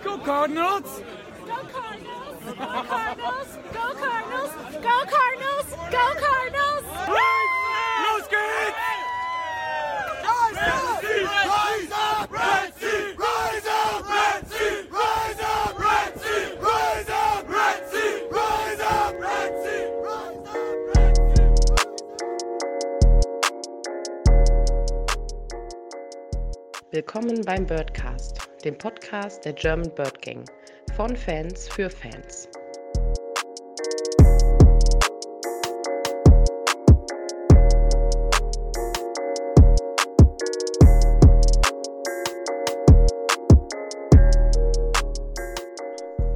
Go Cardinals! Go Cardinals! Go Cardinals! Go Cardinals! Go Cardinals! Go Cardinals! Los geht's! Rise up, Red Sea! Rise up, Red Sea! Rise up, Red Sea! Rise up, Red Sea! Rise up, Red Sea! Rise up, Red Willkommen beim Birdcast, dem Podcast der German Bird Gang. Von Fans für Fans.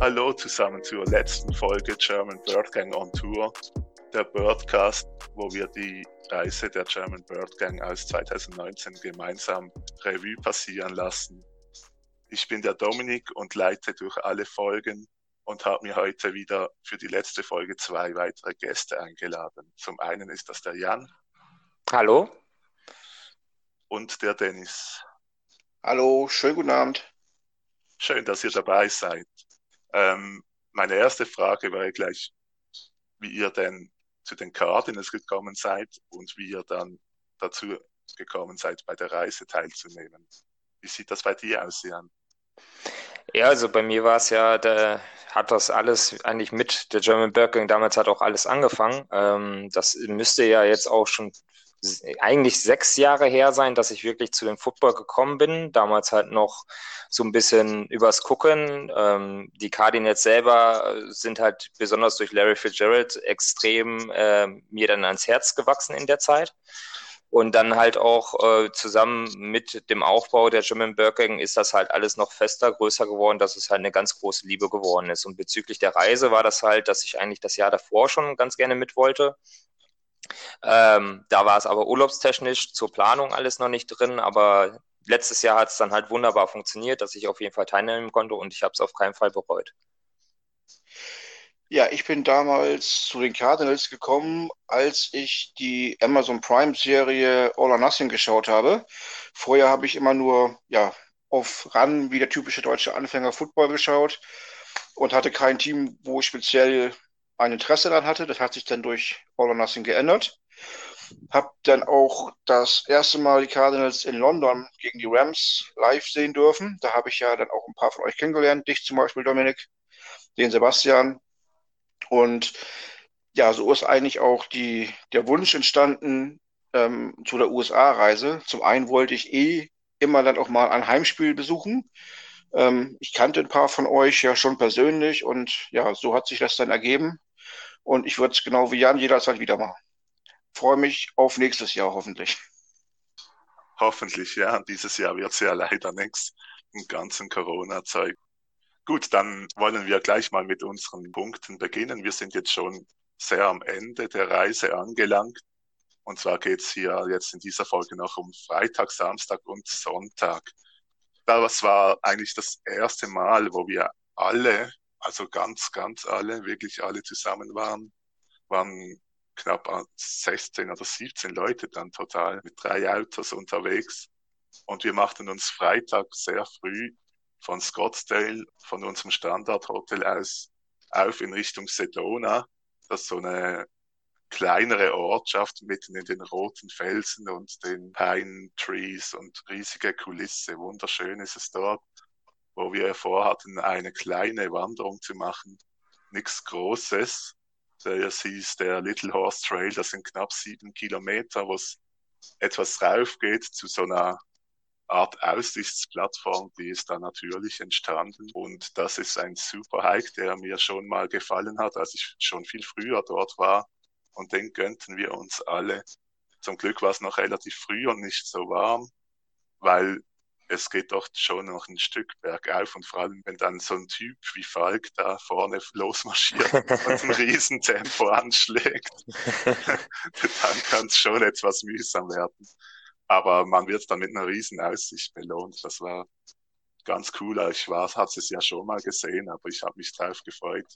Hallo zusammen zur letzten Folge German Bird Gang on Tour, der Birdcast, wo wir die Reise der German Bird Gang aus 2019 gemeinsam Revue passieren lassen. Ich bin der Dominik und leite durch alle Folgen und habe mir heute wieder für die letzte Folge zwei weitere Gäste eingeladen. Zum einen ist das der Jan Hallo. und der Dennis. Hallo, schönen guten Abend. Schön, dass ihr dabei seid. Ähm, meine erste Frage wäre gleich, wie ihr denn zu den Cardinals gekommen seid und wie ihr dann dazu gekommen seid, bei der Reise teilzunehmen. Wie sieht das bei dir aus, Jan? Ja, also bei mir war es ja, da hat das alles eigentlich mit der German Bird Gang damals hat auch alles angefangen. Ähm, das müsste ja jetzt auch schon eigentlich sechs Jahre her sein, dass ich wirklich zu dem Football gekommen bin. Damals halt noch so ein bisschen übers Gucken. Ähm, die Cardinals selber sind halt besonders durch Larry Fitzgerald extrem äh, mir dann ans Herz gewachsen in der Zeit. Und dann halt auch äh, zusammen mit dem Aufbau der German Bird Gang ist das halt alles noch fester, größer geworden, dass es halt eine ganz große Liebe geworden ist. Und bezüglich der Reise war das halt, dass ich eigentlich das Jahr davor schon ganz gerne mit wollte. Ähm, da war es aber urlaubstechnisch zur Planung alles noch nicht drin, aber letztes Jahr hat es dann halt wunderbar funktioniert, dass ich auf jeden Fall teilnehmen konnte und ich habe es auf keinen Fall bereut. Ja, ich bin damals zu den Cardinals gekommen, als ich die Amazon Prime Serie All or Nothing geschaut habe. Vorher habe ich immer nur, ja, auf Run wie der typische deutsche Anfänger Football geschaut und hatte kein Team, wo ich speziell ein Interesse daran hatte. Das hat sich dann durch All or Nothing geändert. Hab dann auch das erste Mal die Cardinals in London gegen die Rams live sehen dürfen. Da habe ich ja dann auch ein paar von euch kennengelernt, dich zum Beispiel, Dominik, den Sebastian. Und ja, so ist eigentlich auch die, der Wunsch entstanden ähm, zu der USA-Reise. Zum einen wollte ich eh immer dann auch mal ein Heimspiel besuchen. Ähm, ich kannte ein paar von euch ja schon persönlich und ja, so hat sich das dann ergeben. Und ich würde es genau wie Jan jederzeit wieder machen. Freue mich auf nächstes Jahr hoffentlich. Hoffentlich, ja. Dieses Jahr wird es ja leider nichts im ganzen Corona-Zeug. Gut, dann wollen wir gleich mal mit unseren Punkten beginnen. Wir sind jetzt schon sehr am Ende der Reise angelangt. Und zwar geht's hier jetzt in dieser Folge noch um Freitag, Samstag und Sonntag. Das war eigentlich das erste Mal, wo wir alle, also ganz, ganz alle, wirklich alle zusammen waren. Waren knapp 16 oder 17 Leute dann total mit drei Autos unterwegs. Und wir machten uns Freitag sehr früh von Scottsdale, von unserem Standardhotel aus, auf in Richtung Sedona. Das ist so eine kleinere Ortschaft mitten in den roten Felsen und den Pine Trees und riesige Kulisse. Wunderschön ist es dort, wo wir vorhatten, eine kleine Wanderung zu machen. Nichts Großes. Das hieß der Little Horse Trail. Das sind knapp sieben Kilometer, wo es etwas rauf geht zu so einer Art Aussichtsplattform, die ist da natürlich entstanden. Und das ist ein super Hike, der mir schon mal gefallen hat, als ich schon viel früher dort war. Und den gönnten wir uns alle. Zum Glück war es noch relativ früh und nicht so warm, weil es geht doch schon noch ein Stück bergauf und vor allem, wenn dann so ein Typ wie Falk da vorne losmarschiert und ein Riesentempo anschlägt, dann kann es schon etwas mühsam werden. Aber man wird dann mit einer riesen Aussicht belohnt. Das war ganz cool. Ich war, hat es ja schon mal gesehen, aber ich habe mich drauf gefreut.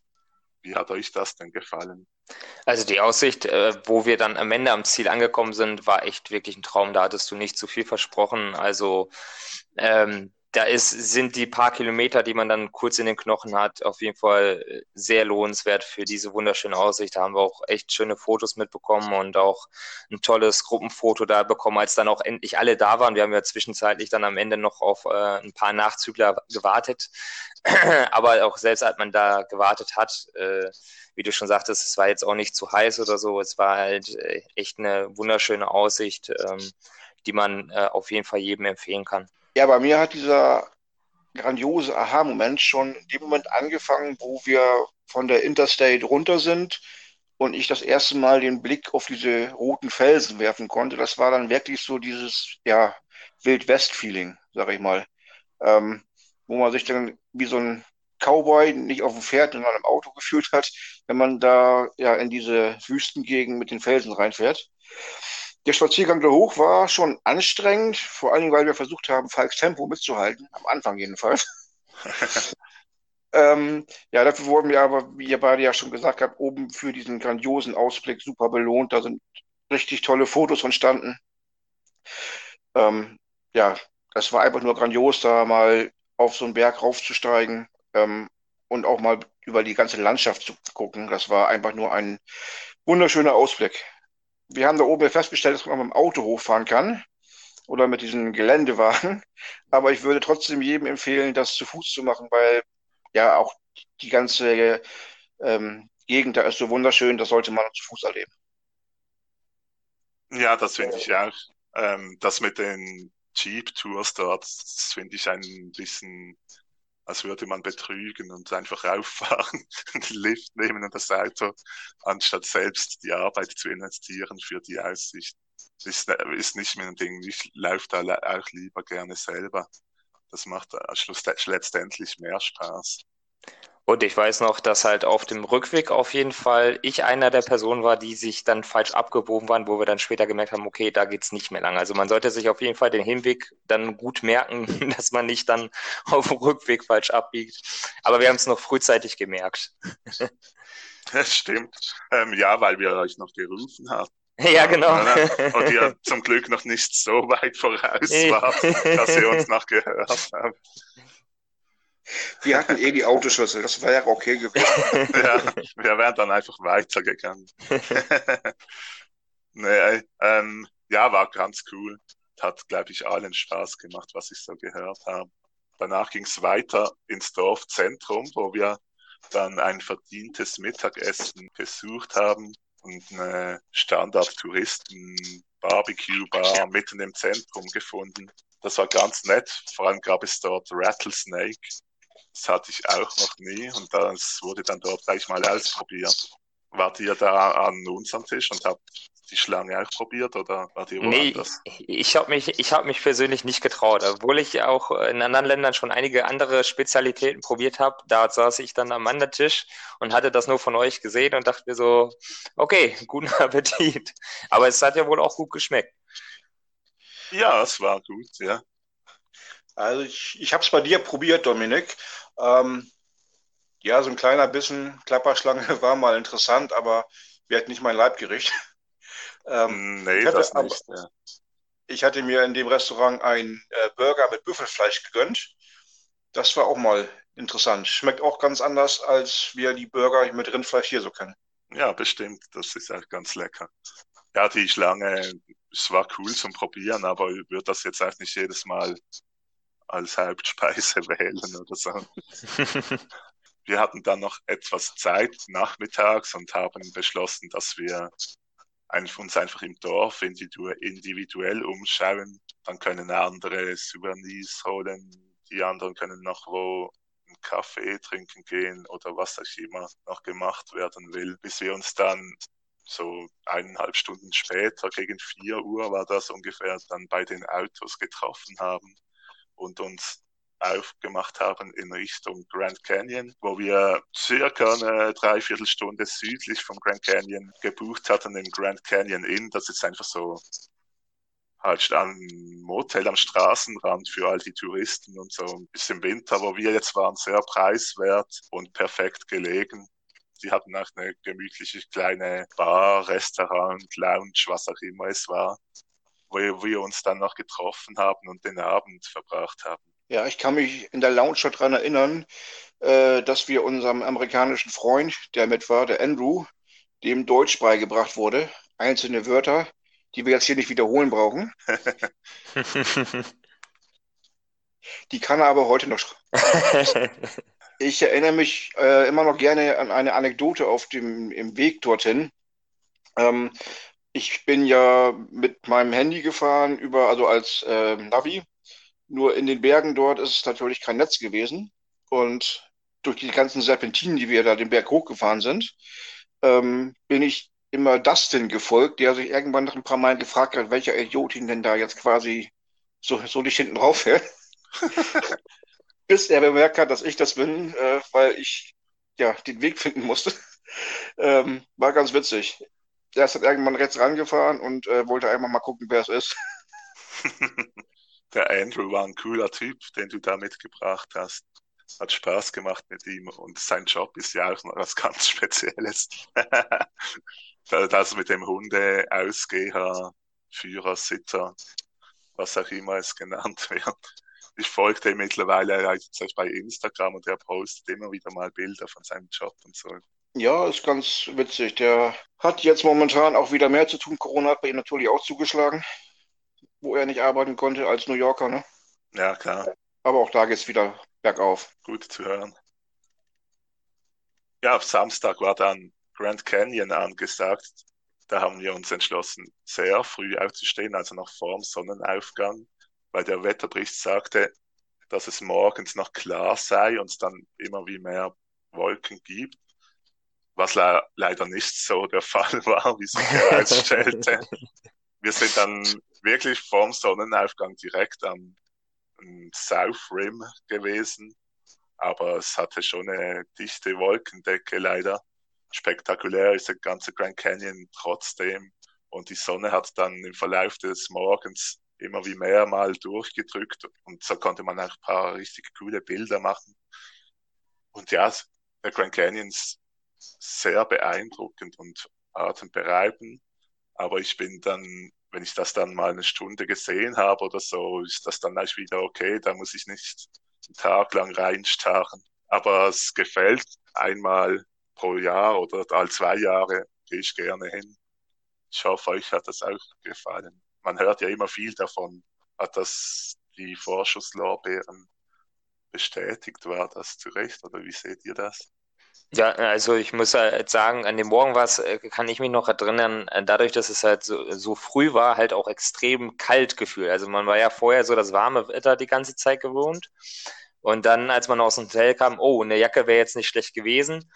Wie hat euch das denn gefallen? Also die Aussicht, äh, wo wir dann am Ende am Ziel angekommen sind, war echt wirklich ein Traum. Da hattest du nicht zu viel versprochen. Also ähm, da ist, sind die paar Kilometer, die man dann kurz in den Knochen hat, auf jeden Fall sehr lohnenswert für diese wunderschöne Aussicht. Da haben wir auch echt schöne Fotos mitbekommen und auch ein tolles Gruppenfoto da bekommen, als dann auch endlich alle da waren. Wir haben ja zwischenzeitlich dann am Ende noch auf äh, ein paar Nachzügler gewartet. Aber auch selbst als man da gewartet hat, äh, wie du schon sagtest, es war jetzt auch nicht zu heiß oder so. Es war halt äh, echt eine wunderschöne Aussicht, ähm, die man äh, auf jeden Fall jedem empfehlen kann. Ja, bei mir hat dieser grandiose Aha-Moment schon in dem Moment angefangen, wo wir von der Interstate runter sind und ich das erste Mal den Blick auf diese roten Felsen werfen konnte. Das war dann wirklich so dieses, ja, Wild-West-Feeling, sag ich mal. Ähm, wo man sich dann wie so ein Cowboy nicht auf dem Pferd, sondern im Auto gefühlt hat, wenn man da ja in diese Wüstengegend mit den Felsen reinfährt. Der Spaziergang da hoch war schon anstrengend, vor allen Dingen, weil wir versucht haben, Falks Tempo mitzuhalten, am Anfang jedenfalls. ähm, ja, dafür wurden wir aber, wie ihr beide ja schon gesagt habt, oben für diesen grandiosen Ausblick super belohnt. Da sind richtig tolle Fotos entstanden. Ähm, ja, das war einfach nur grandios, da mal auf so einen Berg raufzusteigen ähm, und auch mal über die ganze Landschaft zu gucken. Das war einfach nur ein wunderschöner Ausblick wir haben da oben festgestellt, dass man mit dem Auto hochfahren kann oder mit diesem Geländewagen. Aber ich würde trotzdem jedem empfehlen, das zu Fuß zu machen, weil ja auch die ganze ähm, Gegend da ist so wunderschön, das sollte man zu Fuß erleben. Ja, das finde ich auch. Ähm, das mit den Jeep-Tours dort, das finde ich ein bisschen als würde man betrügen und einfach rauffahren, den Lift nehmen und das Auto, anstatt selbst die Arbeit zu investieren für die Aussicht. Ist, ist nicht mein Ding. Ich laufe da auch lieber gerne selber. Das macht letztendlich mehr Spaß. Und ich weiß noch, dass halt auf dem Rückweg auf jeden Fall ich einer der Personen war, die sich dann falsch abgebogen waren, wo wir dann später gemerkt haben, okay, da geht's nicht mehr lang. Also man sollte sich auf jeden Fall den Hinweg dann gut merken, dass man nicht dann auf dem Rückweg falsch abbiegt. Aber wir haben es noch frühzeitig gemerkt. Das stimmt. Ähm, ja, weil wir euch noch gerufen haben. Ja, genau. Und ihr zum Glück noch nicht so weit voraus wart, dass ihr uns noch gehört habt. Wir hatten eh die Autoschlüssel, das wäre ja okay gewesen. ja, wir wären dann einfach weitergegangen. nee, ähm, ja, war ganz cool. Hat, glaube ich, allen Spaß gemacht, was ich so gehört habe. Danach ging es weiter ins Dorfzentrum, wo wir dann ein verdientes Mittagessen besucht haben und eine Standard-Touristen-Barbecue-Bar mitten im Zentrum gefunden. Das war ganz nett. Vor allem gab es dort Rattlesnake, das hatte ich auch noch nie und das wurde dann dort gleich mal ausprobiert. Wart ihr da an unserem Tisch und habt die Schlange auch probiert oder wart ihr? Nee, ich habe mich, ich hab mich persönlich nicht getraut, obwohl ich auch in anderen Ländern schon einige andere Spezialitäten probiert habe. Da saß ich dann am anderen Tisch und hatte das nur von euch gesehen und dachte mir so, okay, guten Appetit. Aber es hat ja wohl auch gut geschmeckt. Ja, es war gut, ja. Also ich, ich habe es bei dir probiert, Dominik. Ähm, ja, so ein kleiner Bissen Klapperschlange war mal interessant, aber wird nicht mein Leibgericht. Ähm, nee, hatte, das nicht. Aber, ja. Ich hatte mir in dem Restaurant einen äh, Burger mit Büffelfleisch gegönnt. Das war auch mal interessant. Schmeckt auch ganz anders, als wir die Burger mit Rindfleisch hier so kennen. Ja, bestimmt. Das ist auch ganz lecker. Ja, die Schlange, es war cool zum Probieren, aber ich würde das jetzt auch nicht jedes Mal als Hauptspeise wählen oder so. wir hatten dann noch etwas Zeit nachmittags und haben beschlossen, dass wir uns einfach im Dorf individuell umschauen. Dann können andere Souvenirs holen, die anderen können noch wo einen Kaffee trinken gehen oder was auch immer noch gemacht werden will, bis wir uns dann so eineinhalb Stunden später, gegen vier Uhr war das ungefähr, dann bei den Autos getroffen haben und uns aufgemacht haben in Richtung Grand Canyon, wo wir circa eine Dreiviertelstunde südlich vom Grand Canyon gebucht hatten im Grand Canyon Inn. Das ist einfach so halt ein Motel am Straßenrand für all die Touristen und so. Bis im Winter, wo wir jetzt waren, sehr preiswert und perfekt gelegen. Die hatten auch eine gemütliche kleine Bar, Restaurant, Lounge, was auch immer es war wo wir uns dann noch getroffen haben und den Abend verbracht haben. Ja, ich kann mich in der Lounge daran erinnern, äh, dass wir unserem amerikanischen Freund, der mit war, der Andrew, dem Deutsch beigebracht wurde. Einzelne Wörter, die wir jetzt hier nicht wiederholen brauchen. Die kann er aber heute noch. ich erinnere mich äh, immer noch gerne an eine Anekdote auf dem im Weg dorthin. Ähm, ich bin ja mit meinem Handy gefahren über, also als äh, Navi. Nur in den Bergen dort ist es natürlich kein Netz gewesen. Und durch die ganzen Serpentinen, die wir da den Berg hochgefahren sind, ähm, bin ich immer Dustin gefolgt, der sich irgendwann nach ein paar Mal gefragt hat, welcher Idiotin denn da jetzt quasi so, so nicht hinten drauf fährt. Bis er bemerkt hat, dass ich das bin, äh, weil ich ja den Weg finden musste. ähm, war ganz witzig. Er ist dann irgendwann rechts rangefahren und äh, wollte einmal mal gucken, wer es ist. Der Andrew war ein cooler Typ, den du da mitgebracht hast. Hat Spaß gemacht mit ihm und sein Job ist ja auch noch was ganz Spezielles. das mit dem Hunde, Ausgeher, Führer, Sitter, was auch immer es genannt wird. Ich folge dem mittlerweile bei Instagram und er postet immer wieder mal Bilder von seinem Job und so. Ja, ist ganz witzig. Der hat jetzt momentan auch wieder mehr zu tun. Corona hat bei ihm natürlich auch zugeschlagen, wo er nicht arbeiten konnte als New Yorker, ne? Ja, klar. Aber auch da geht es wieder bergauf. Gut zu hören. Ja, auf Samstag war dann Grand Canyon angesagt. Da haben wir uns entschlossen, sehr früh aufzustehen, also noch vorm Sonnenaufgang, weil der Wetterbericht sagte, dass es morgens noch klar sei und es dann immer wie mehr Wolken gibt was le leider nicht so der Fall war, wie sich herausstellte. Wir sind dann wirklich vorm Sonnenaufgang direkt am, am South Rim gewesen, aber es hatte schon eine dichte Wolkendecke leider. Spektakulär ist der ganze Grand Canyon trotzdem und die Sonne hat dann im Verlauf des Morgens immer wie mehr mal durchgedrückt und so konnte man auch ein paar richtig coole Bilder machen. Und ja, der Grand Canyon sehr beeindruckend und atemberaubend. Aber ich bin dann, wenn ich das dann mal eine Stunde gesehen habe oder so, ist das dann gleich wieder okay, da muss ich nicht einen Tag lang reinstarren. Aber es gefällt einmal pro Jahr oder alle zwei Jahre gehe ich gerne hin. Ich hoffe, euch hat das auch gefallen. Man hört ja immer viel davon. Hat das die Vorschusslorbeeren bestätigt? War das zu Recht oder wie seht ihr das? Ja, also ich muss halt sagen, an dem Morgen war es, äh, kann ich mich noch erinnern, äh, dadurch, dass es halt so, so früh war, halt auch extrem kalt gefühlt. Also man war ja vorher so das warme Wetter die ganze Zeit gewohnt. Und dann, als man aus dem Hotel kam, oh, eine Jacke wäre jetzt nicht schlecht gewesen.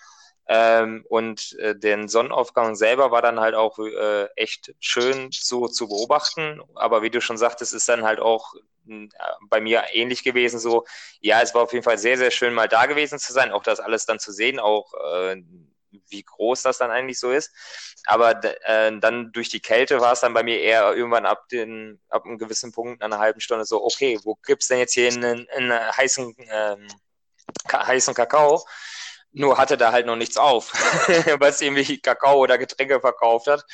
Ähm, und äh, den Sonnenaufgang selber war dann halt auch äh, echt schön so zu beobachten. Aber wie du schon sagtest, ist dann halt auch äh, bei mir ähnlich gewesen. So, ja, es war auf jeden Fall sehr, sehr schön, mal da gewesen zu sein, auch das alles dann zu sehen, auch äh, wie groß das dann eigentlich so ist. Aber äh, dann durch die Kälte war es dann bei mir eher irgendwann ab, den, ab einem gewissen Punkt, einer halben Stunde so, okay, wo gibt's denn jetzt hier einen, einen heißen, ähm, heißen Kakao? Nur hatte da halt noch nichts auf, was irgendwie Kakao oder Getränke verkauft hat.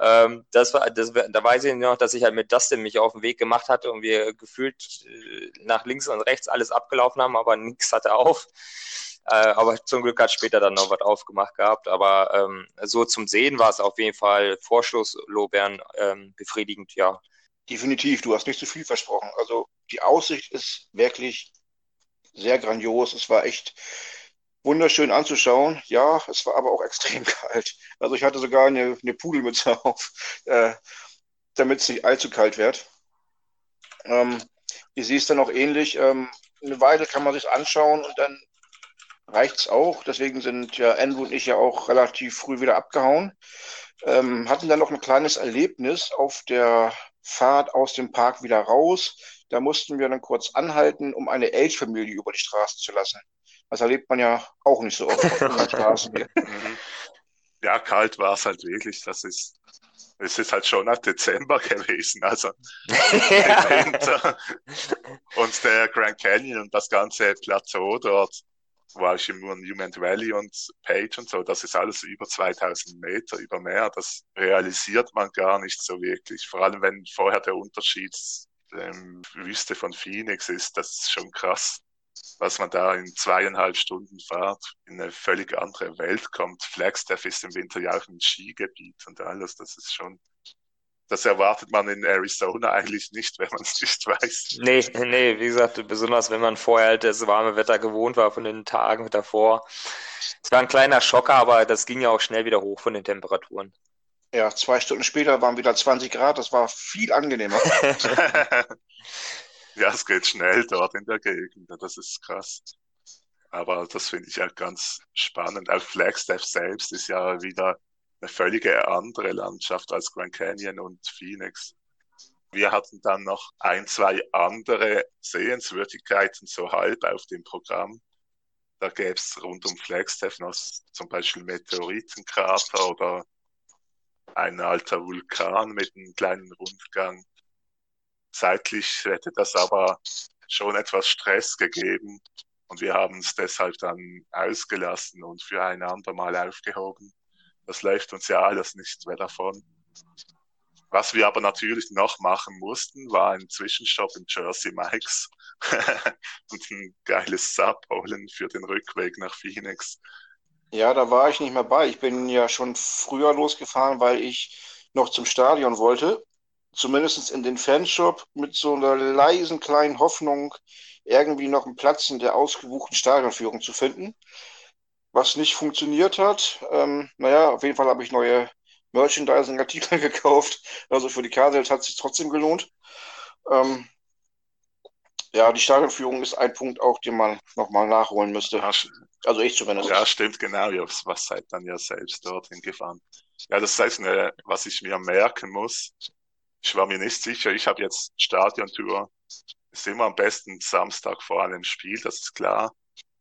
Ähm, das war, das, da weiß ich noch, dass ich halt mit Dustin mich auf den Weg gemacht hatte und wir gefühlt äh, nach links und rechts alles abgelaufen haben, aber nichts hatte auf. Äh, aber zum Glück hat später dann noch was aufgemacht gehabt. Aber ähm, so zum Sehen war es auf jeden Fall Vorschlusslobern ähm, befriedigend, ja. Definitiv, du hast nicht zu viel versprochen. Also die Aussicht ist wirklich sehr grandios. Es war echt wunderschön anzuschauen. Ja, es war aber auch extrem kalt. Also ich hatte sogar eine, eine Pudelmütze auf, äh, damit es nicht allzu kalt wird. Ähm, ihr seht es dann auch ähnlich. Ähm, eine Weile kann man sich anschauen und dann reicht es auch. Deswegen sind ja Andrew und ich ja auch relativ früh wieder abgehauen. Ähm, hatten dann noch ein kleines Erlebnis auf der Fahrt aus dem Park wieder raus. Da mussten wir dann kurz anhalten, um eine Elchfamilie über die Straße zu lassen. Das erlebt man ja auch nicht so oft auf unseren Straßen hier. Mhm. Ja, kalt war es halt wirklich. Das ist, es ist halt schon ab Dezember gewesen, also Winter. Und der Grand Canyon und das ganze Plateau dort, war ich im Monument Valley und Page und so, das ist alles über 2000 Meter, über Meer. Das realisiert man gar nicht so wirklich. Vor allem, wenn vorher der Unterschied ähm, Wüste von Phoenix ist, das ist schon krass, was man da in zweieinhalb Stunden Fahrt in eine völlig andere Welt kommt. Flagstaff ist im Winter ja auch ein Skigebiet und alles, das ist schon das erwartet man in Arizona eigentlich nicht, wenn man es nicht weiß. Nee, nee, wie gesagt, besonders wenn man vorher halt das warme Wetter gewohnt war von den Tagen davor. Es war ein kleiner Schocker, aber das ging ja auch schnell wieder hoch von den Temperaturen. Ja, zwei Stunden später waren wieder 20 Grad, das war viel angenehmer. ja, es geht schnell dort in der Gegend, das ist krass. Aber das finde ich halt ganz spannend. Auch Flagstaff selbst ist ja wieder eine völlige andere Landschaft als Grand Canyon und Phoenix. Wir hatten dann noch ein, zwei andere Sehenswürdigkeiten so halb auf dem Programm. Da gäbe es rund um Flagstaff noch zum Beispiel Meteoritenkrater oder ein alter Vulkan mit einem kleinen Rundgang. Zeitlich hätte das aber schon etwas Stress gegeben und wir haben es deshalb dann ausgelassen und für ein andermal aufgehoben. Das läuft uns ja alles nicht mehr davon. Was wir aber natürlich noch machen mussten, war ein Zwischenstopp in Jersey Mikes und ein geiles Sub holen für den Rückweg nach Phoenix. Ja, da war ich nicht mehr bei. Ich bin ja schon früher losgefahren, weil ich noch zum Stadion wollte. Zumindest in den Fanshop mit so einer leisen kleinen Hoffnung, irgendwie noch einen Platz in der ausgebuchten Stadionführung zu finden was nicht funktioniert hat. Ähm, naja, auf jeden Fall habe ich neue Merchandising-Artikel gekauft. Also für die Cardinals hat es sich trotzdem gelohnt. Ähm, ja, die Stadionführung ist ein Punkt auch, den man nochmal nachholen müsste. Ja, also ich zumindest. Ja, stimmt, genau. Ja, was seid dann ja selbst dorthin gefahren. Ja, das heißt, eine, was ich mir merken muss. Ich war mir nicht sicher. Ich habe jetzt Stadiontour. Ist immer am besten Samstag vor einem Spiel, das ist klar.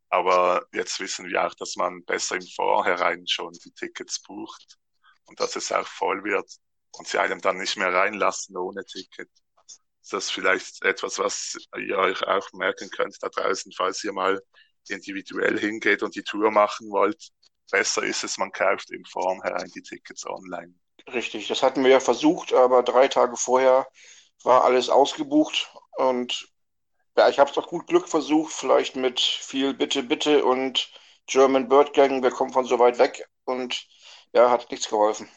Aber jetzt wissen wir auch, dass man besser im Vorhinein schon die Tickets bucht und dass es auch voll wird und sie einem dann nicht mehr reinlassen ohne Ticket. Ist das vielleicht etwas, was ihr euch auch merken könnt da draußen, falls ihr mal individuell hingeht und die Tour machen wollt? Besser ist es, man kauft im Vorhinein die Tickets online. Richtig, das hatten wir ja versucht, aber drei Tage vorher war alles ausgebucht und ja, ich habe es doch gut Glück versucht, vielleicht mit viel Bitte, Bitte und German Bird Gang, wir kommen von so weit weg und ja, hat nichts geholfen.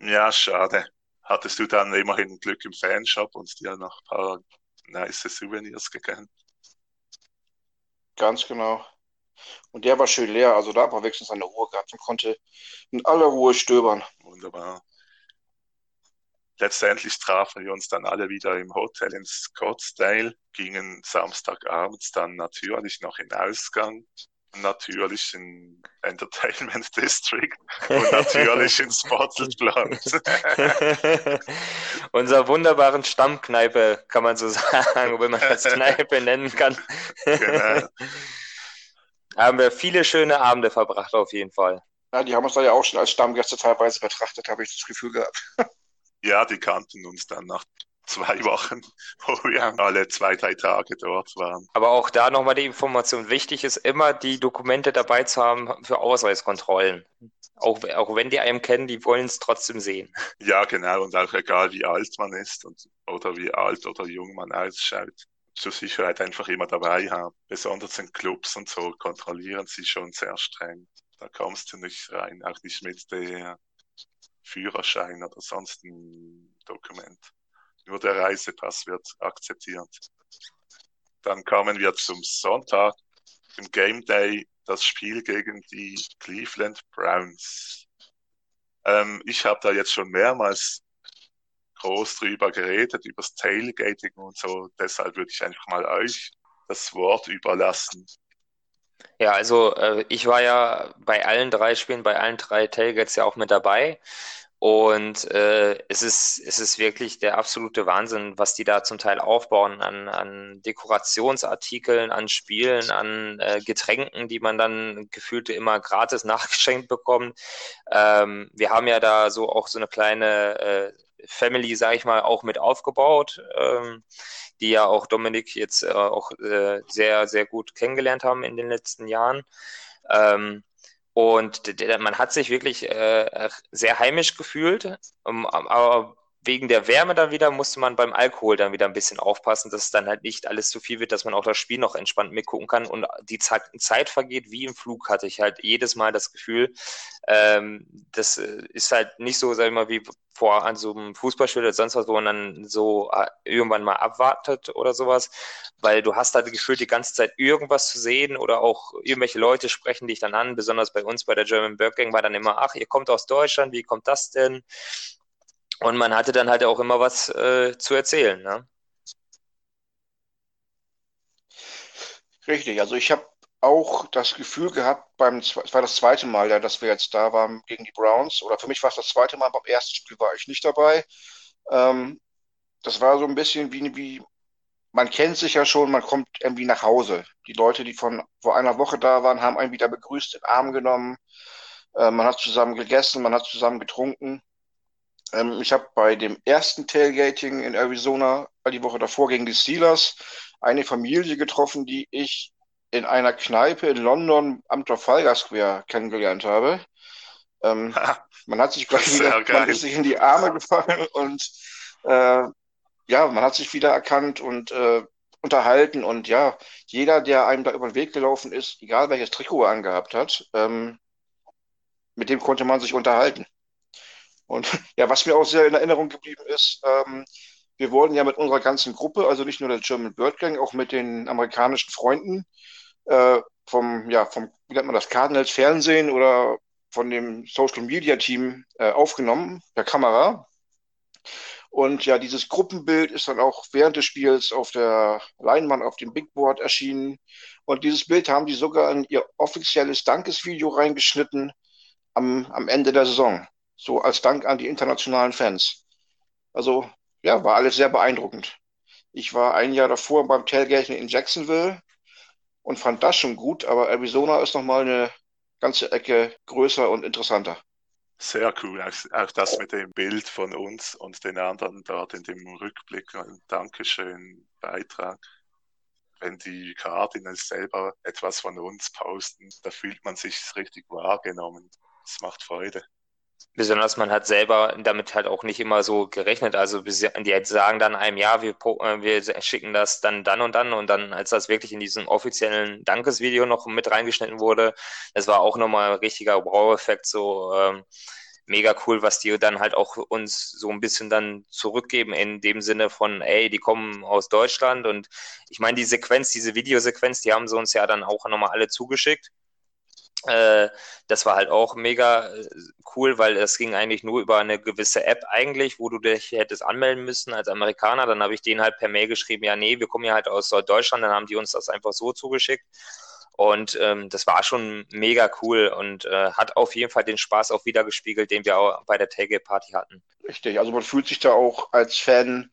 Ja, schade. Hattest du dann immerhin Glück im Fanshop und dir noch ein paar nice Souvenirs gegönnt? Ganz genau. Und der war schön leer, also da hat man wenigstens eine Ruhe gehabt und konnte in aller Ruhe stöbern. Wunderbar letztendlich trafen wir uns dann alle wieder im Hotel in Scottsdale, gingen Samstagabends dann natürlich noch in Ausgang, natürlich in Entertainment District und natürlich ins Bottleblatt. Unser wunderbaren Stammkneipe, kann man so sagen, wenn man das Kneipe nennen kann. genau. Haben wir viele schöne Abende verbracht, auf jeden Fall. Ja, die haben uns da ja auch schon als Stammgäste teilweise betrachtet, habe ich das Gefühl gehabt. Ja, die kannten uns dann nach zwei Wochen, wo wir alle zwei, drei Tage dort waren. Aber auch da nochmal die Information. Wichtig ist immer, die Dokumente dabei zu haben für Ausweiskontrollen. Auch, auch wenn die einem kennen, die wollen es trotzdem sehen. Ja, genau. Und auch egal, wie alt man ist und, oder wie alt oder jung man ausschaut. Zur Sicherheit einfach immer dabei haben. Besonders in Clubs und so kontrollieren sie schon sehr streng. Da kommst du nicht rein, auch nicht mit der Führerschein oder sonst ein Dokument. Nur der Reisepass wird akzeptiert. Dann kamen wir zum Sonntag, im Game Day, das Spiel gegen die Cleveland Browns. Ähm, ich habe da jetzt schon mehrmals groß drüber geredet, übers Tailgating und so. Deshalb würde ich einfach mal euch das Wort überlassen. Ja, also äh, ich war ja bei allen drei Spielen, bei allen drei Tailgates ja auch mit dabei. Und äh, es ist, es ist wirklich der absolute Wahnsinn, was die da zum Teil aufbauen an, an Dekorationsartikeln, an Spielen, an äh, Getränken, die man dann gefühlt immer gratis nachgeschenkt bekommt. Ähm, wir haben ja da so auch so eine kleine äh, Family, sage ich mal, auch mit aufgebaut. Ähm, die ja auch Dominik jetzt äh, auch äh, sehr, sehr gut kennengelernt haben in den letzten Jahren. Ähm, und man hat sich wirklich äh, sehr heimisch gefühlt, ähm, aber wegen der Wärme dann wieder musste man beim Alkohol dann wieder ein bisschen aufpassen, dass es dann halt nicht alles zu viel wird, dass man auch das Spiel noch entspannt mitgucken kann und die Zeit, vergeht wie im Flug, hatte ich halt jedes Mal das Gefühl. Ähm, das äh, ist halt nicht so, sag ich mal, wie vor an so einem Fußballspiel oder sonst was, wo man dann so äh, irgendwann mal abwartet oder sowas, weil du hast halt gefühlt die ganze Zeit irgendwas zu sehen oder auch irgendwelche Leute sprechen dich dann an, besonders bei uns bei der German Bird Gang war dann immer, ach, ihr kommt aus Deutschland, wie kommt das denn? Und man hatte dann halt auch immer was äh, zu erzählen. Ne? Richtig, also ich habe auch das Gefühl gehabt, beim, es war das zweite Mal, ja, dass wir jetzt da waren gegen die Browns, oder für mich war es das zweite Mal, beim ersten Spiel war ich nicht dabei. Ähm, das war so ein bisschen wie, wie, man kennt sich ja schon, man kommt irgendwie nach Hause. Die Leute, die von vor einer Woche da waren, haben einen wieder begrüßt, in den Arm genommen. Äh, man hat zusammen gegessen, man hat zusammen getrunken. Ähm, ich habe bei dem ersten Tailgating in Arizona die Woche davor gegen die Steelers eine Familie getroffen, die ich in einer Kneipe in London am Trafalgar Square kennengelernt habe. Ähm, man hat sich gleich wieder, man ist sich in die Arme gefallen und äh, ja, man hat sich wieder erkannt und äh, unterhalten und ja, jeder, der einem da über den Weg gelaufen ist, egal welches Trikot er angehabt hat, ähm, mit dem konnte man sich unterhalten. Und ja, was mir auch sehr in Erinnerung geblieben ist, ähm, wir wurden ja mit unserer ganzen Gruppe, also nicht nur der German Bird Gang, auch mit den amerikanischen Freunden äh, vom, ja, vom, wie nennt man das, Cardinals Fernsehen oder von dem Social Media Team äh, aufgenommen per Kamera. Und ja, dieses Gruppenbild ist dann auch während des Spiels auf der Leinwand, auf dem Big Board erschienen. Und dieses Bild haben die sogar in ihr offizielles Dankesvideo reingeschnitten am, am Ende der Saison. So als Dank an die internationalen Fans. Also, ja, war alles sehr beeindruckend. Ich war ein Jahr davor beim Tailgating in Jacksonville und fand das schon gut, aber Arizona ist nochmal eine ganze Ecke größer und interessanter. Sehr cool, auch, das mit dem Bild von uns und den anderen dort in dem Rückblick. Dankeschön, Beitrag. Wenn die Cardinals selber etwas von uns posten, da fühlt man sich richtig wahrgenommen. Es macht Freude. Besonders man hat selber damit halt auch nicht immer so gerechnet. Also die sagen dann einem Jahr, wir, äh, wir schicken das dann dann und dann und dann, als das wirklich in diesem offiziellen Dankesvideo noch mit reingeschnitten wurde, das war auch nochmal ein richtiger Wow-Effekt, so ähm, mega cool, was die dann halt auch uns so ein bisschen dann zurückgeben in dem Sinne von, ey, die kommen aus Deutschland und ich meine, die Sequenz, diese Videosequenz, die haben sie uns ja dann auch nochmal alle zugeschickt. Äh, das war halt auch mega äh, cool, weil es ging eigentlich nur über eine gewisse App eigentlich, wo du dich hättest anmelden müssen als Amerikaner. Dann habe ich denen halt per Mail geschrieben, ja, nee, wir kommen ja halt aus Deutschland. Dann haben die uns das einfach so zugeschickt. Und ähm, das war schon mega cool und äh, hat auf jeden Fall den Spaß auch wieder gespiegelt, den wir auch bei der Tailgate Party hatten. Richtig, also man fühlt sich da auch als Fan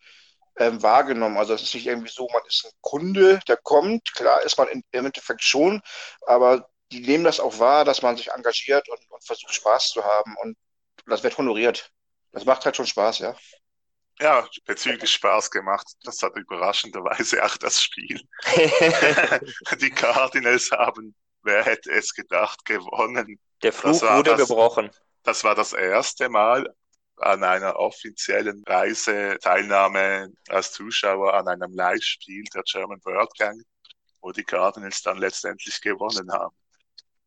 ähm, wahrgenommen. Also es ist nicht irgendwie so, man ist ein Kunde, der kommt. Klar ist man im Endeffekt schon, aber die nehmen das auch wahr, dass man sich engagiert und, und versucht Spaß zu haben und das wird honoriert. Das macht halt schon Spaß, ja. Ja, bezüglich Spaß gemacht. Das hat überraschenderweise auch das Spiel. die Cardinals haben, wer hätte es gedacht, gewonnen. Der Flug wurde das, gebrochen. Das war das erste Mal an einer offiziellen Reiseteilnahme als Zuschauer an einem Live-Spiel der German Bird Gang, wo die Cardinals dann letztendlich gewonnen haben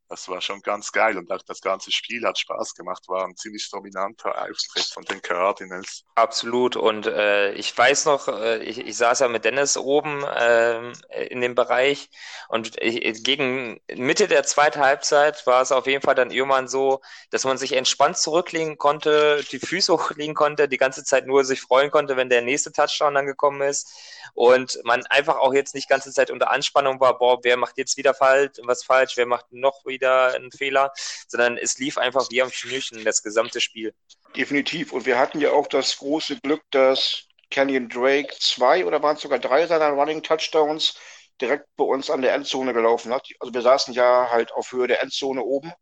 das war schon ganz geil und auch das ganze Spiel hat Spaß gemacht, war ein ziemlich dominanter Auftritt von den Cardinals. Absolut und äh, ich weiß noch, äh, ich, ich saß ja mit Dennis oben äh, in dem Bereich und ich, gegen Mitte der zweiten Halbzeit war es auf jeden Fall dann irgendwann so, dass man sich entspannt zurücklegen konnte, die Füße hochlegen konnte, die ganze Zeit nur sich freuen konnte, wenn der nächste Touchdown dann gekommen ist und man einfach auch jetzt nicht ganze Zeit unter Anspannung war, boah, wer macht jetzt wieder falsch, was falsch, wer macht noch wieder wieder ein Fehler, sondern es lief einfach wie am Schnürchen das gesamte Spiel. Definitiv. Und wir hatten ja auch das große Glück, dass Kenyon Drake zwei oder waren es sogar drei seiner Running Touchdowns direkt bei uns an der Endzone gelaufen hat. Also wir saßen ja halt auf Höhe der Endzone oben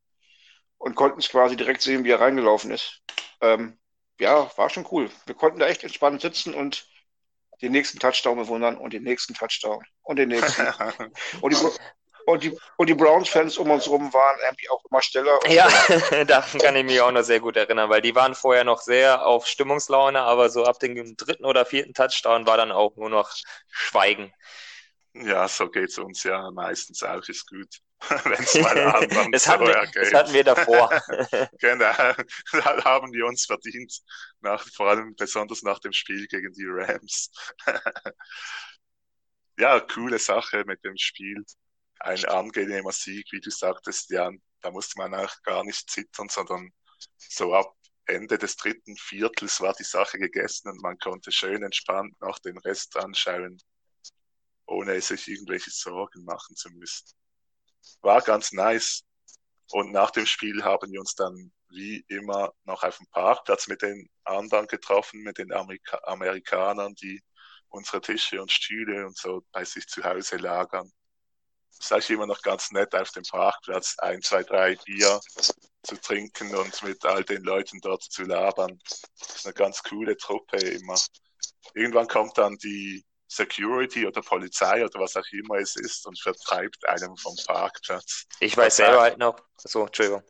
und konnten es quasi direkt sehen, wie er reingelaufen ist. Ähm, ja, war schon cool. Wir konnten da echt entspannt sitzen und den nächsten Touchdown bewundern und den nächsten Touchdown und den nächsten. und die, Und die, und die Browns-Fans um uns rum waren irgendwie auch immer stiller. Ja, daran kann ich mich auch noch sehr gut erinnern, weil die waren vorher noch sehr auf Stimmungslaune, aber so ab dem dritten oder vierten Touchdown war dann auch nur noch Schweigen. Ja, so geht's uns ja meistens auch, ist gut. Wenn es mal Armband das, hatten wir, das hatten wir davor. genau, da haben die uns verdient, nach, vor allem besonders nach dem Spiel gegen die Rams. ja, coole Sache mit dem Spiel. Ein angenehmer Sieg, wie du sagtest, Jan. Da musste man auch gar nicht zittern, sondern so ab Ende des dritten Viertels war die Sache gegessen und man konnte schön entspannt noch den Rest anschauen, ohne sich irgendwelche Sorgen machen zu müssen. War ganz nice. Und nach dem Spiel haben wir uns dann wie immer noch auf dem Parkplatz mit den anderen getroffen, mit den Amerika Amerikanern, die unsere Tische und Stühle und so bei sich zu Hause lagern. Es ist immer noch ganz nett, auf dem Parkplatz ein, zwei, drei Bier zu trinken und mit all den Leuten dort zu labern. Das ist eine ganz coole Truppe immer. Irgendwann kommt dann die Security oder Polizei oder was auch immer es ist und vertreibt einen vom Parkplatz. Ich weiß selber halt noch, so, Entschuldigung,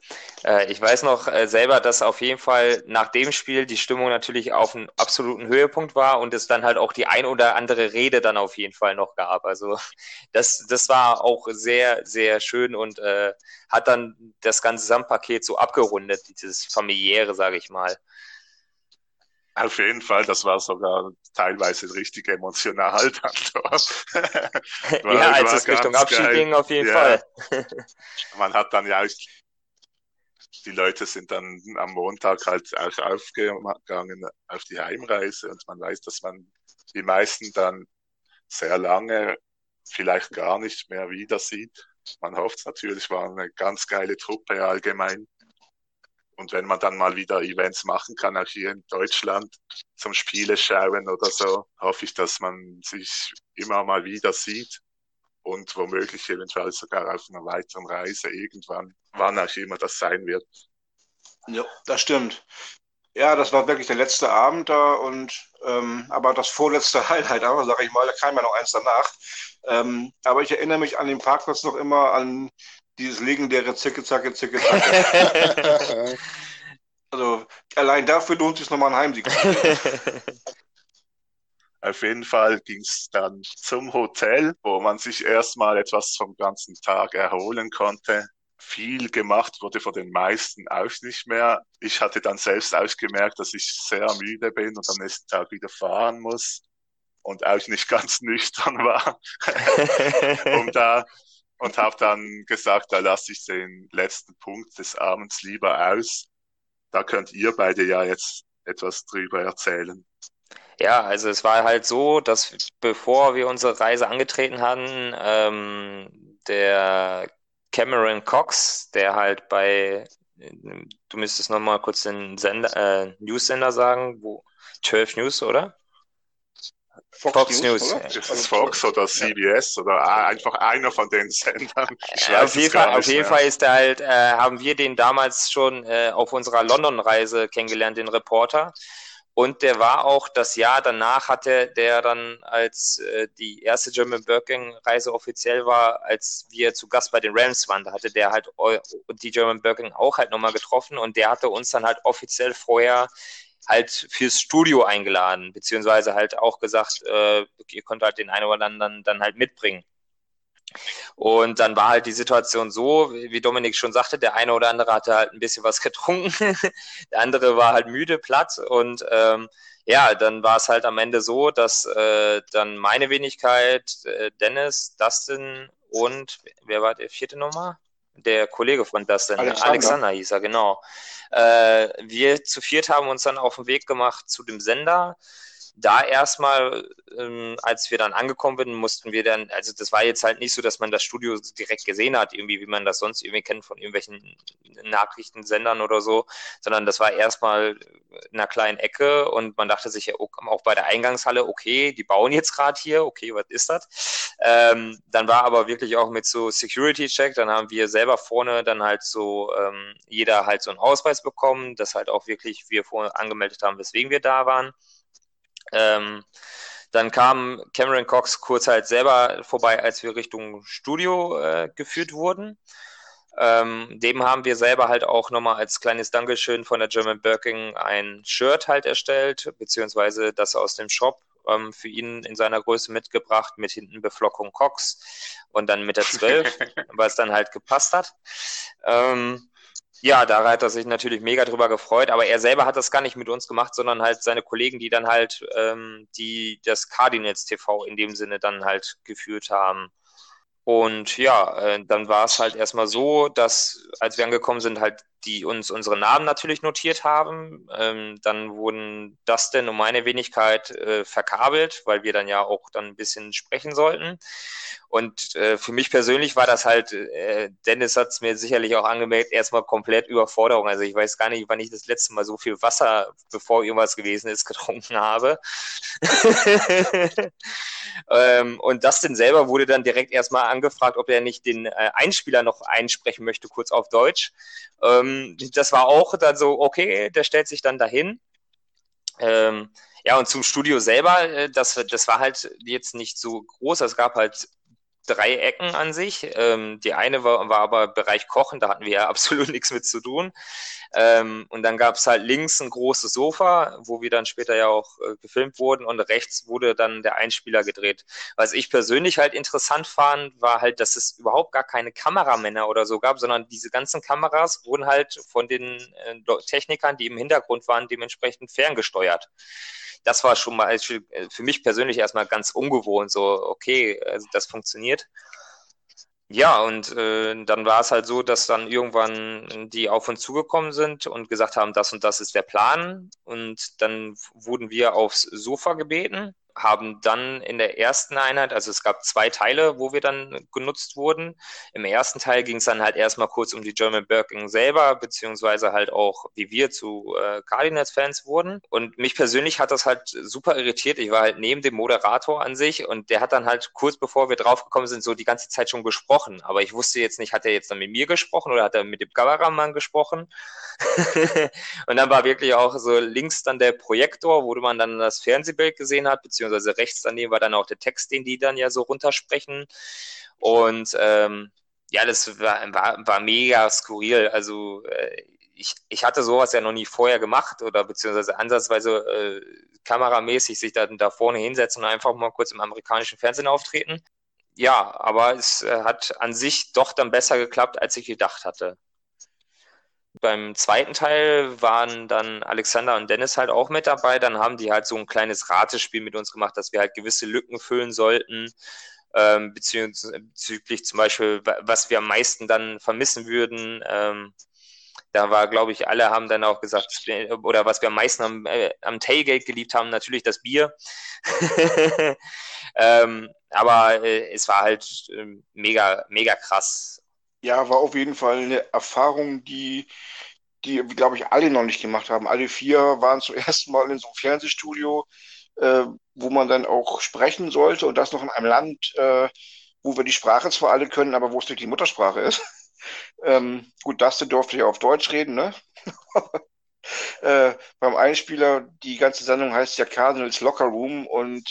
äh, ich weiß noch äh, selber, dass auf jeden Fall nach dem Spiel die Stimmung natürlich auf einem absoluten Höhepunkt war und es dann halt auch die ein oder andere Rede dann auf jeden Fall noch gab. Also das, das war auch sehr, sehr schön und äh, hat dann das ganze Gesamtpaket so abgerundet, dieses familiäre, sage ich mal. Auf jeden Fall, das war sogar teilweise richtig emotional dann dort. ja, als es Richtung Abschied ging, auf jeden ja. Fall. Man hat dann ja auch, die Leute sind dann am Montag halt auch aufgegangen auf die Heimreise und man weiß, dass man die meisten dann sehr lange vielleicht gar nicht mehr wieder sieht. Man hofft natürlich, war eine ganz geile Truppe allgemein. Und wenn man dann mal wieder Events machen kann, auch hier in Deutschland zum Spiele schauen oder so, hoffe ich, dass man sich immer mal wieder sieht und womöglich eventuell sogar auf einer weiteren Reise irgendwann, wann auch immer das sein wird. Ja, das stimmt. Ja, das war wirklich der letzte Abend da und ähm, aber das vorletzte Highlight, aber sage ich mal, da kam ja noch eins danach. Ähm, aber ich erinnere mich an den Parkplatz noch immer an dieses legendäre Zicke, Zacke, Zicke, Zacke. also allein dafür lohnt es sich nochmal ein Heimsieg. Auf jeden Fall ging es dann zum Hotel, wo man sich erstmal etwas vom ganzen Tag erholen konnte. Viel gemacht wurde von den meisten auch nicht mehr. Ich hatte dann selbst ausgemerkt, dass ich sehr müde bin und am nächsten Tag wieder fahren muss und auch nicht ganz nüchtern war, um da und habe dann gesagt, da lasse ich den letzten Punkt des Abends lieber aus. Da könnt ihr beide ja jetzt etwas drüber erzählen. Ja, also es war halt so, dass bevor wir unsere Reise angetreten hatten, ähm, der Cameron Cox, der halt bei, du müsstest nochmal kurz den Sender, äh, News-Sender sagen, wo 12 News, oder? Fox, Fox News. News. Ist es Fox oder CBS oder einfach einer von den Sendern? Ja, auf jeden, Fall, auf jeden Fall ist er halt, äh, haben wir den damals schon äh, auf unserer London-Reise kennengelernt, den Reporter. Und der war auch das Jahr danach hatte der dann, als äh, die erste German Birking-Reise offiziell war, als wir zu Gast bei den Rams waren, da hatte der halt die German Birking auch halt nochmal getroffen und der hatte uns dann halt offiziell vorher halt fürs Studio eingeladen, beziehungsweise halt auch gesagt, äh, ihr könnt halt den einen oder anderen dann halt mitbringen. Und dann war halt die Situation so, wie Dominik schon sagte, der eine oder andere hatte halt ein bisschen was getrunken, der andere war halt müde, platt und ähm, ja, dann war es halt am Ende so, dass äh, dann meine Wenigkeit, äh, Dennis, Dustin und wer war der vierte Nummer? Der Kollege von Dustin, Alexander, Alexander hieß er, genau. Äh, wir zu viert haben uns dann auf den Weg gemacht zu dem Sender da erstmal, ähm, als wir dann angekommen sind, mussten wir dann, also das war jetzt halt nicht so, dass man das Studio direkt gesehen hat, irgendwie, wie man das sonst irgendwie kennt von irgendwelchen Nachrichtensendern oder so, sondern das war erstmal in einer kleinen Ecke und man dachte sich ja auch bei der Eingangshalle, okay, die bauen jetzt gerade hier, okay, was ist das? Ähm, dann war aber wirklich auch mit so Security-Check, dann haben wir selber vorne dann halt so, ähm, jeder halt so einen Ausweis bekommen, dass halt auch wirklich wir vorne angemeldet haben, weswegen wir da waren. Ähm, Dann kam Cameron Cox kurz halt selber vorbei, als wir Richtung Studio äh, geführt wurden. Ähm, dem haben wir selber halt auch nochmal als kleines Dankeschön von der German Birking ein Shirt halt erstellt, beziehungsweise das aus dem Shop ähm, für ihn in seiner Größe mitgebracht, mit hinten Beflockung Cox und dann mit der 12, weil es dann halt gepasst hat. Ähm, ja, da hat er sich natürlich mega drüber gefreut, aber er selber hat das gar nicht mit uns gemacht, sondern halt seine Kollegen, die dann halt ähm, die das Cardinals TV in dem Sinne dann halt geführt haben. Und ja, äh, dann war es halt erstmal so, dass als wir angekommen sind, halt die uns unsere Namen natürlich notiert haben. Ähm, dann wurden Dustin und meine Wenigkeit äh, verkabelt, weil wir dann ja auch dann ein bisschen sprechen sollten. Und äh, für mich persönlich war das halt, äh, Dennis hat es mir sicherlich auch angemerkt, erstmal komplett Überforderung. Also ich weiß gar nicht, wann ich das letzte Mal so viel Wasser, bevor irgendwas gewesen ist, getrunken habe. ähm, und Dustin selber wurde dann direkt erstmal angefragt, ob er nicht den äh, Einspieler noch einsprechen möchte, kurz auf Deutsch. Ähm, das war auch dann so, okay, der stellt sich dann dahin. Ähm, ja, und zum Studio selber, äh, das, das war halt jetzt nicht so groß. Es gab halt drei Ecken an sich. Ähm, die eine war, war aber Bereich Kochen, da hatten wir ja absolut nichts mit zu tun. Ähm, und dann gab es halt links ein großes Sofa, wo wir dann später ja auch äh, gefilmt wurden und rechts wurde dann der Einspieler gedreht. Was ich persönlich halt interessant fand, war halt, dass es überhaupt gar keine Kameramänner oder so gab, sondern diese ganzen Kameras wurden halt von den äh, Technikern, die im Hintergrund waren, dementsprechend ferngesteuert das war schon mal für, für mich persönlich erstmal ganz ungewohnt, so, okay, also das funktioniert. Ja, und äh, dann war es halt so, dass dann irgendwann die auf uns zugekommen sind und gesagt haben, das und das ist der Plan. Und dann wurden wir aufs Sofa gebeten haben dann in der ersten Einheit, also es gab zwei Teile, wo wir dann genutzt wurden. Im ersten Teil ging es dann halt erstmal kurz um die German Birking selber, beziehungsweise halt auch, wie wir zu äh, Cardinals-Fans wurden. Und mich persönlich hat das halt super irritiert. Ich war halt neben dem Moderator an sich und der hat dann halt kurz bevor wir draufgekommen sind, so die ganze Zeit schon gesprochen. Aber ich wusste jetzt nicht, hat er jetzt dann mit mir gesprochen oder hat er mit dem Kameramann gesprochen? und dann war wirklich auch so links dann der Projektor, wo man dann das Fernsehbild gesehen hat, beziehungsweise beziehungsweise rechts daneben war dann auch der Text, den die dann ja so runtersprechen. Und ähm, ja, das war, war, war mega skurril. Also äh, ich, ich hatte sowas ja noch nie vorher gemacht oder beziehungsweise ansatzweise äh, kameramäßig sich da, da vorne hinsetzen und einfach mal kurz im amerikanischen Fernsehen auftreten. Ja, aber es äh, hat an sich doch dann besser geklappt, als ich gedacht hatte. Beim zweiten Teil waren dann Alexander und Dennis halt auch mit dabei. Dann haben die halt so ein kleines Ratespiel mit uns gemacht, dass wir halt gewisse Lücken füllen sollten. Ähm, bezüglich zum Beispiel, was wir am meisten dann vermissen würden. Ähm, da war, glaube ich, alle haben dann auch gesagt, oder was wir am meisten am, äh, am Tailgate geliebt haben, natürlich das Bier. ähm, aber äh, es war halt äh, mega, mega krass. Ja, war auf jeden Fall eine Erfahrung, die, die, glaube ich, alle noch nicht gemacht haben. Alle vier waren zum ersten Mal in so einem Fernsehstudio, äh, wo man dann auch sprechen sollte und das noch in einem Land, äh, wo wir die Sprache zwar alle können, aber wo es nicht die Muttersprache ist. ähm, gut, Dustin durfte ja auf Deutsch reden, ne? äh, beim Einspieler, die ganze Sendung heißt ja Cardinals Locker Room und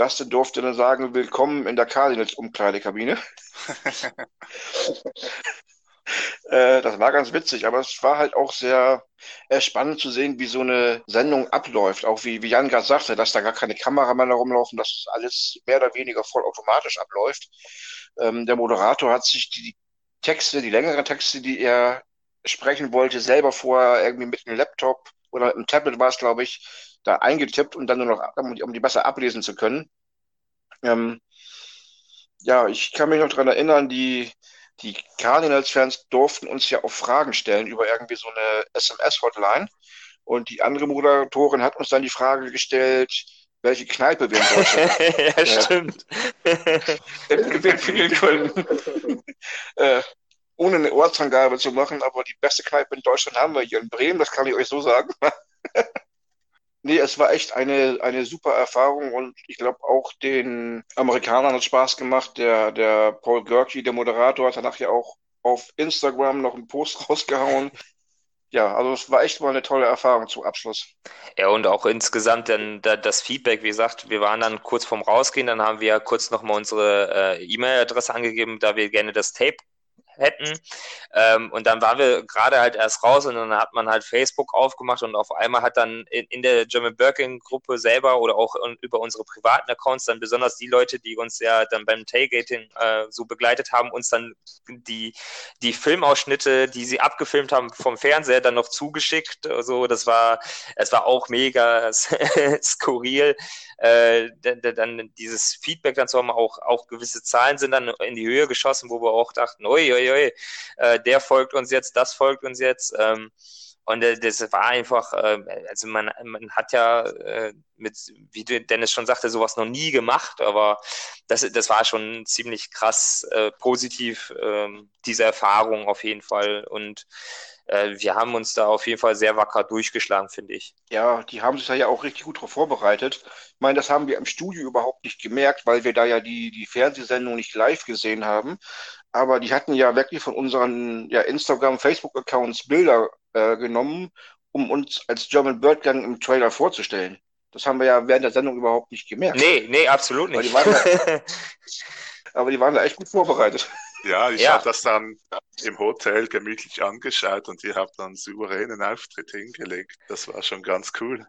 Dustin durfte dann sagen, willkommen in der Cardinals-Umkleidekabine. äh, das war ganz witzig, aber es war halt auch sehr äh, spannend zu sehen, wie so eine Sendung abläuft. Auch wie, wie Jan gerade sagte, dass da gar keine Kameramänner rumlaufen, dass alles mehr oder weniger vollautomatisch abläuft. Ähm, der Moderator hat sich die Texte, die längeren Texte, die er sprechen wollte, selber vorher irgendwie mit einem Laptop oder im Tablet war es, glaube ich, da eingetippt und dann nur noch, um die, um die besser ablesen zu können. Ähm, ja, ich kann mich noch dran erinnern, die, die Cardinals-Fans durften uns ja auch Fragen stellen über irgendwie so eine SMS-Hotline. Und die andere Moderatorin hat uns dann die Frage gestellt, welche Kneipe wir in Deutschland haben. ja, stimmt. Wir empfehlen können, äh, ohne eine Ortsangabe zu machen, aber die beste Kneipe in Deutschland haben wir hier in Bremen, das kann ich euch so sagen. Nee, es war echt eine, eine super Erfahrung und ich glaube auch den Amerikanern hat Spaß gemacht. Der, der Paul Gerke, der Moderator, hat danach ja auch auf Instagram noch einen Post rausgehauen. ja, also es war echt mal eine tolle Erfahrung zum Abschluss. Ja, und auch insgesamt dann das Feedback, wie gesagt, wir waren dann kurz vorm Rausgehen, dann haben wir kurz nochmal unsere äh, E-Mail-Adresse angegeben, da wir gerne das Tape hätten. Ähm, und dann waren wir gerade halt erst raus und dann hat man halt Facebook aufgemacht und auf einmal hat dann in, in der German Birkin Gruppe selber oder auch über unsere privaten Accounts dann besonders die Leute, die uns ja dann beim Tailgating äh, so begleitet haben, uns dann die, die Filmausschnitte, die sie abgefilmt haben vom Fernseher dann noch zugeschickt. Also das war, es war auch mega skurril äh, dann dieses Feedback dann zu haben, auch, auch gewisse Zahlen sind dann in die Höhe geschossen, wo wir auch dachten, oi, oi, oi, äh, der folgt uns jetzt, das folgt uns jetzt. Ähm, und äh, das war einfach, äh, also man, man hat ja äh, mit, wie Dennis schon sagte, sowas noch nie gemacht, aber das, das war schon ziemlich krass äh, positiv, äh, diese Erfahrung auf jeden Fall. Und äh, wir haben uns da auf jeden Fall sehr wacker durchgeschlagen, finde ich. Ja, die haben sich da ja auch richtig gut drauf vorbereitet. Ich meine, das haben wir im Studio überhaupt nicht gemerkt, weil wir da ja die, die Fernsehsendung nicht live gesehen haben. Aber die hatten ja wirklich von unseren ja, Instagram, Facebook-Accounts Bilder äh, genommen, um uns als German Bird Gang im Trailer vorzustellen. Das haben wir ja während der Sendung überhaupt nicht gemerkt. Nee, nee, absolut nicht. Aber die waren da, aber die waren da echt gut vorbereitet. Ja, ich ja. habe das dann im Hotel gemütlich angeschaut und ihr habt dann einen souveränen Auftritt hingelegt. Das war schon ganz cool.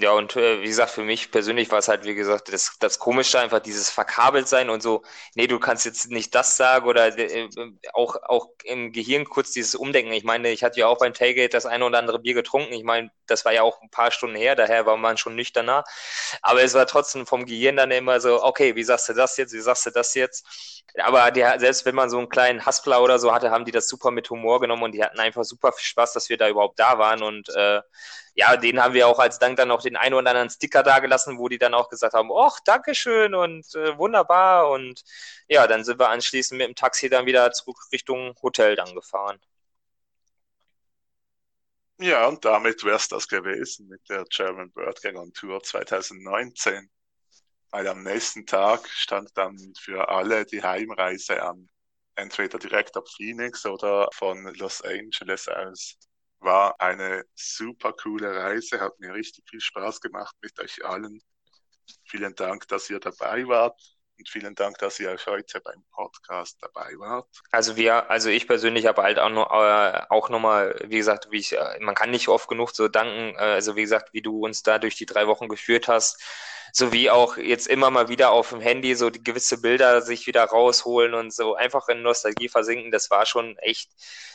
Ja, und äh, wie gesagt, für mich persönlich war es halt, wie gesagt, das, das Komische einfach dieses verkabelt sein und so, nee, du kannst jetzt nicht das sagen oder äh, auch, auch im Gehirn kurz dieses Umdenken. Ich meine, ich hatte ja auch beim Tailgate das eine oder andere Bier getrunken. Ich meine, das war ja auch ein paar Stunden her, daher war man schon nüchterner. Aber es war trotzdem vom Gehirn dann immer so, okay, wie sagst du das jetzt, wie sagst du das jetzt? Aber die, selbst wenn man so einen kleinen Haspler oder so hatte, haben die das super mit Humor genommen und die hatten einfach super viel Spaß, dass wir da überhaupt da waren und äh, ja, den haben wir auch als Dank dann noch den einen oder anderen Sticker dagelassen, wo die dann auch gesagt haben, ach, Dankeschön und äh, wunderbar. Und ja, dann sind wir anschließend mit dem Taxi dann wieder zurück Richtung Hotel dann gefahren. Ja, und damit wäre es das gewesen mit der German Bird Gang on Tour 2019. Weil am nächsten Tag stand dann für alle die Heimreise an. Entweder direkt ab Phoenix oder von Los Angeles aus war eine super coole Reise, hat mir richtig viel Spaß gemacht mit euch allen. Vielen Dank, dass ihr dabei wart und vielen Dank, dass ihr euch heute beim Podcast dabei wart. Also wir, also ich persönlich habe halt auch noch, äh, auch nochmal, wie gesagt, wie ich, äh, man kann nicht oft genug so danken, äh, also wie gesagt, wie du uns da durch die drei Wochen geführt hast, sowie auch jetzt immer mal wieder auf dem Handy so die gewisse Bilder sich wieder rausholen und so einfach in Nostalgie versinken. Das war schon echt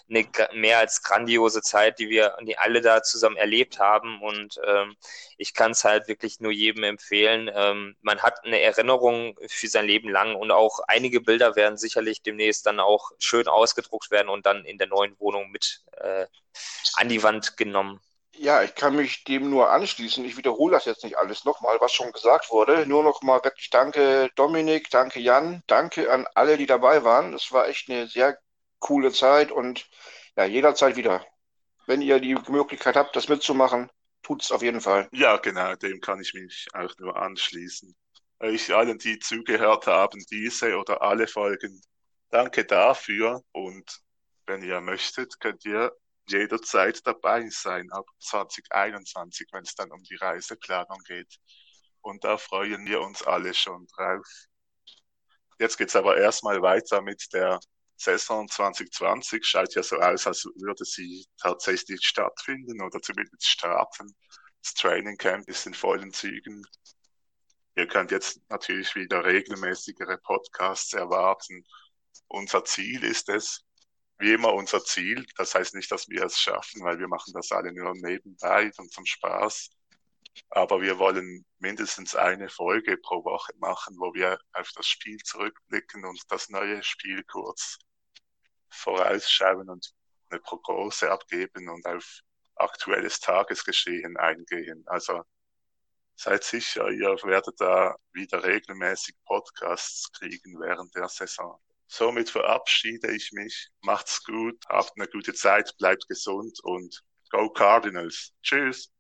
eine mehr als grandiose Zeit, die wir die alle da zusammen erlebt haben. Und ähm, ich kann es halt wirklich nur jedem empfehlen. Ähm, man hat eine Erinnerung für sein Leben lang und auch einige Bilder werden sicherlich demnächst dann auch schön ausgedruckt werden und dann in der neuen Wohnung mit äh, an die Wand genommen. Ja, ich kann mich dem nur anschließen. Ich wiederhole das jetzt nicht alles nochmal, was schon gesagt wurde. Nur nochmal wirklich danke Dominik, danke Jan, danke an alle, die dabei waren. Es war echt eine sehr coole Zeit und ja, jederzeit wieder. Wenn ihr die Möglichkeit habt, das mitzumachen, tut es auf jeden Fall. Ja, genau, dem kann ich mich auch nur anschließen. Euch allen, die zugehört haben, diese oder alle Folgen, danke dafür und wenn ihr möchtet, könnt ihr jederzeit dabei sein, ab 2021, wenn es dann um die Reiseplanung geht. Und da freuen wir uns alle schon drauf. Jetzt geht's aber erstmal weiter mit der Saison 2020. Schaut ja so aus, als würde sie tatsächlich stattfinden oder zumindest starten. Das Training Camp ist in vollen Zügen. Ihr könnt jetzt natürlich wieder regelmäßigere Podcasts erwarten. Unser Ziel ist es, wie immer unser Ziel. Das heißt nicht, dass wir es schaffen, weil wir machen das alle nur nebenbei und zum Spaß. Aber wir wollen mindestens eine Folge pro Woche machen, wo wir auf das Spiel zurückblicken und das neue Spiel kurz vorausschauen und eine Prognose abgeben und auf aktuelles Tagesgeschehen eingehen. Also seid sicher, ihr werdet da wieder regelmäßig Podcasts kriegen während der Saison. Somit verabschiede ich mich. Macht's gut, habt eine gute Zeit, bleibt gesund und go Cardinals. Tschüss.